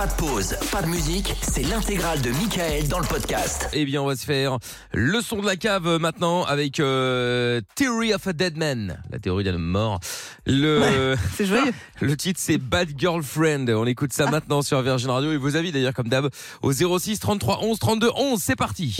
Pas de pause, pas de musique, c'est l'intégrale de Michael dans le podcast. Eh bien, on va se faire le son de la cave euh, maintenant avec euh, Theory of a Dead Man, la théorie d'un homme mort. Le, C'est joyeux. le titre c'est Bad Girlfriend. On écoute ça maintenant sur Virgin Radio et vos avis d'ailleurs comme d'hab au 06 33 11 32 11. C'est parti.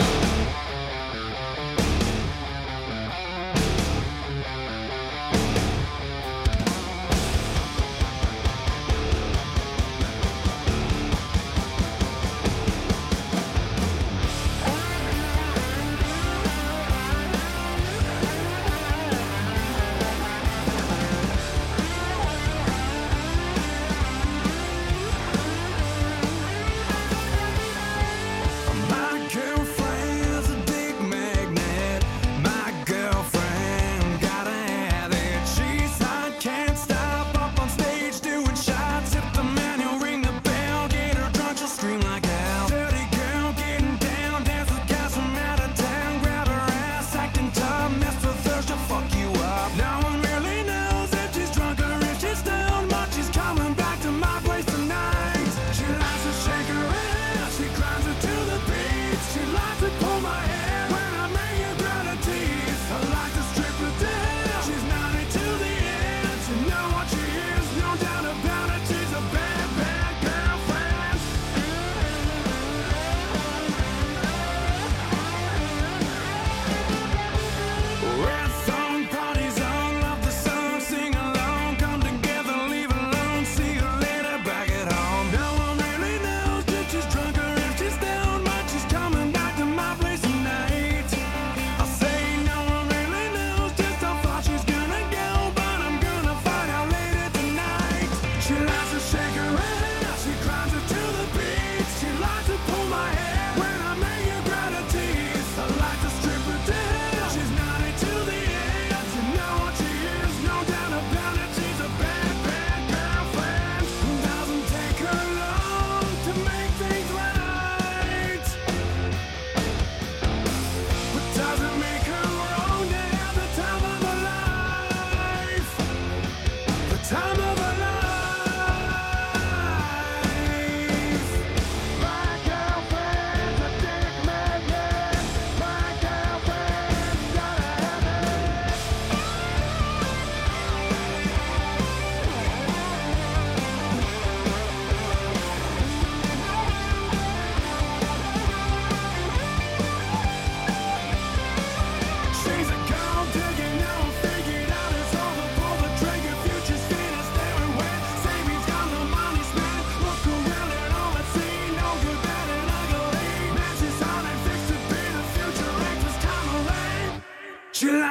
should I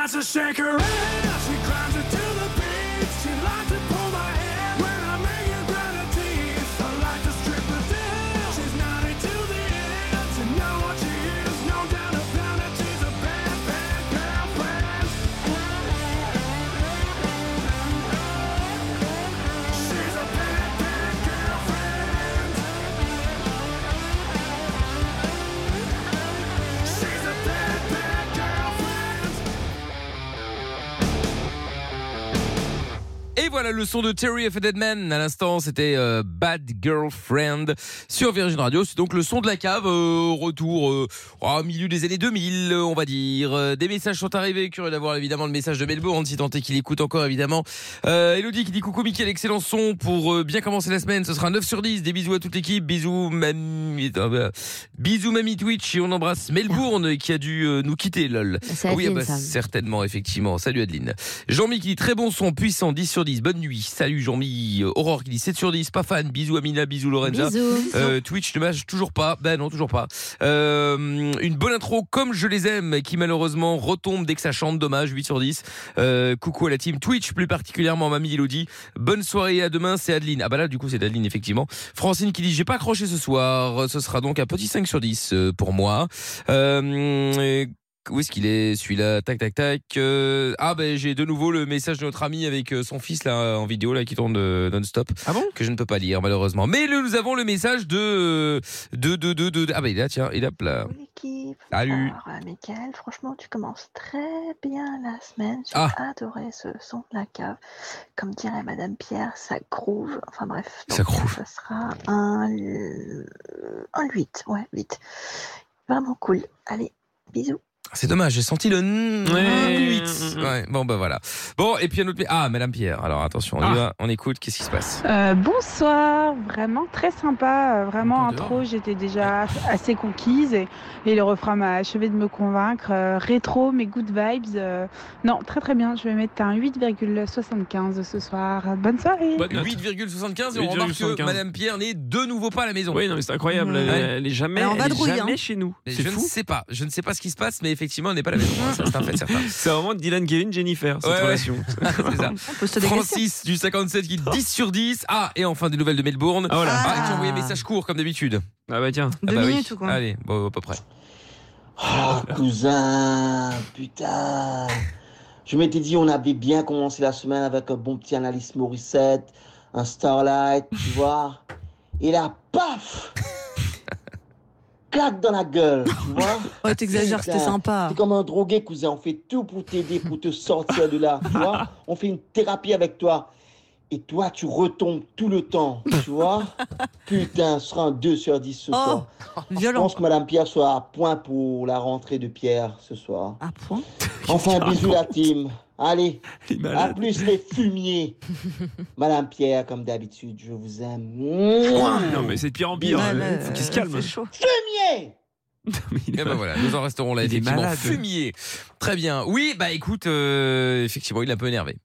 tries to shake her. She climbs a voilà le son de Terry of a Dead Man. À l'instant, c'était euh, Bad Girlfriend sur Virgin Radio. C'est donc le son de la cave. euh, retour euh, au milieu des années 2000, euh, on va dire. Des messages sont arrivés. Curieux d'avoir évidemment le message de Melbourne, si tant est qu'il écoute encore évidemment. Elodie qui dit coucou Mickaël, excellent son pour bien commencer la semaine. Ce sera 9 sur 10. Des bisous à toute l'équipe. Bisous mamie, ah bisous mamie Twitch et on embrasse Melbourne qui a dû nous quitter lol. Ah oui, ah Adeline, bah, certainement, effectivement. Salut Adeline. Jean-Mi qui dit très bon son, puissant, 10 sur 10, bonne nuit. Salut Jean-Mi. Euh, Aurore qui dit 7 sur 10, pas fan. Bisous Amina, bisous Lorenza. Bisous. Euh, Twitch mâche toujours pas. Ben non, toujours pas. Euh, une bonne intro comme je les aime, qui malheureusement retombe dès que ça chante. Dommage, 8 sur 10. Euh, coucou à la team Twitch, plus particulièrement mamie Elodie. Bonne soirée à demain, c'est Adeline. Ah bah là, du coup, c'est Adeline, effectivement. Francine qui dit, j'ai pas accroché ce soir. Ce sera donc un petit 5 sur 10 euh, pour moi. Euh, où est-ce qu'il est celui-là? Tac tac tac. Euh, ah ben j'ai de nouveau le message de notre ami avec euh, son fils là en vidéo là qui tourne euh, non-stop. Ah bon? Que je ne peux pas lire malheureusement. Mais le- nous avons le message de de de de, de- ah ben il est là tiens il est là. Salut. Alors, euh, Mickaël, franchement, tu commences très bien la semaine. J'ai Ah. adoré ce son de la cave. Comme dirait Madame Pierre, ça groove. Enfin bref. Ça groove. Ça sera un, un 8. Ouais, 8. Vraiment cool. Allez, bisous. C'est dommage, j'ai senti le n- Ouais. 8. Ouais, bon bah voilà. Bon, et puis un autre. Ah, Madame Pierre. Alors attention, on y Ah. va, on écoute, qu'est-ce qui se passe? Euh, bonsoir, vraiment très sympa, euh, vraiment intro, j'étais déjà assez conquise et, et le refrain m'a achevé de me convaincre. Euh, rétro, mais good vibes, euh, non très très bien, je vais mettre un 8,75 ce soir. Bonne soirée. Bonne note. 8,75 et on remarque que 8,75. Madame Pierre n'est de nouveau pas à la maison. Oui, non, mais c'est incroyable. Elle, Ouais. elle est jamais, Elle est en elle est vadrouille, jamais hein. chez nous. Mais C'est je ne fou. sais pas, je ne sais pas ce qui se passe, mais effectivement, elle n'est pas à la maison. hein, ça, C'est un fait certain. C'est vraiment Dylan, Kevin, Jennifer, cette Ouais, ouais. relation. c'est ça. On. Francis du 57 qui dit 10 sur 10. Ah, et enfin des nouvelles de Melbourne. Ah, voilà. Ah, et qui a envoyé un message court comme d'habitude. Ah bah tiens. Deux Ah bah oui. minutes ou quoi Allez, bon, à peu près. Oh, cousin, putain. Je m'étais dit, on avait bien commencé la semaine avec un bon petit analyse Morissette, un Starlight, tu vois. Et là, paf Claque dans la gueule, tu vois. Ouais, t'exagères, c'était sympa. T'es comme un drogué, cousin. On fait tout pour t'aider, pour te sortir de là, tu vois. On fait une thérapie avec toi. Et toi, tu retombes tout le temps, tu vois. Putain, ce sera un 2 sur 10 ce Oh, soir. Je violent. pense que Madame Pierre soit à point pour la rentrée de Pierre ce soir. À point. Enfin, bisous la team. Allez, à plus les fumiers. Madame Pierre, comme d'habitude, je vous aime. Non, mais c'est de pire en pire. Il là, faut qu'il se euh, calme. Fumier Et ben malade. voilà, nous en resterons là, Il est effectivement. malade. Fumier. Très bien. Oui, bah écoute, euh, effectivement, il est un peu énervé.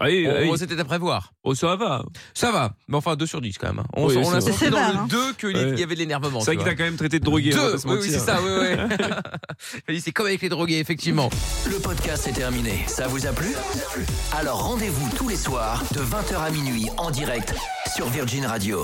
Ah oui, On- ah oui. on- C'était à prévoir. Oh, ça va. Ça va, mais enfin 2 sur 10 quand même. hein. On, Oui, on a senti dans le hein. 2 qu'il Ouais. y avait de l'énervement. C'est vrai qu'il t'a quand même traité de drogué. Deux, oui, oui, c'est ça, oui, oui. C'est comme avec les drogués, effectivement. Le podcast est terminé. Ça vous a plu? Alors rendez-vous tous les soirs de 20h à minuit en direct sur Virgin Radio.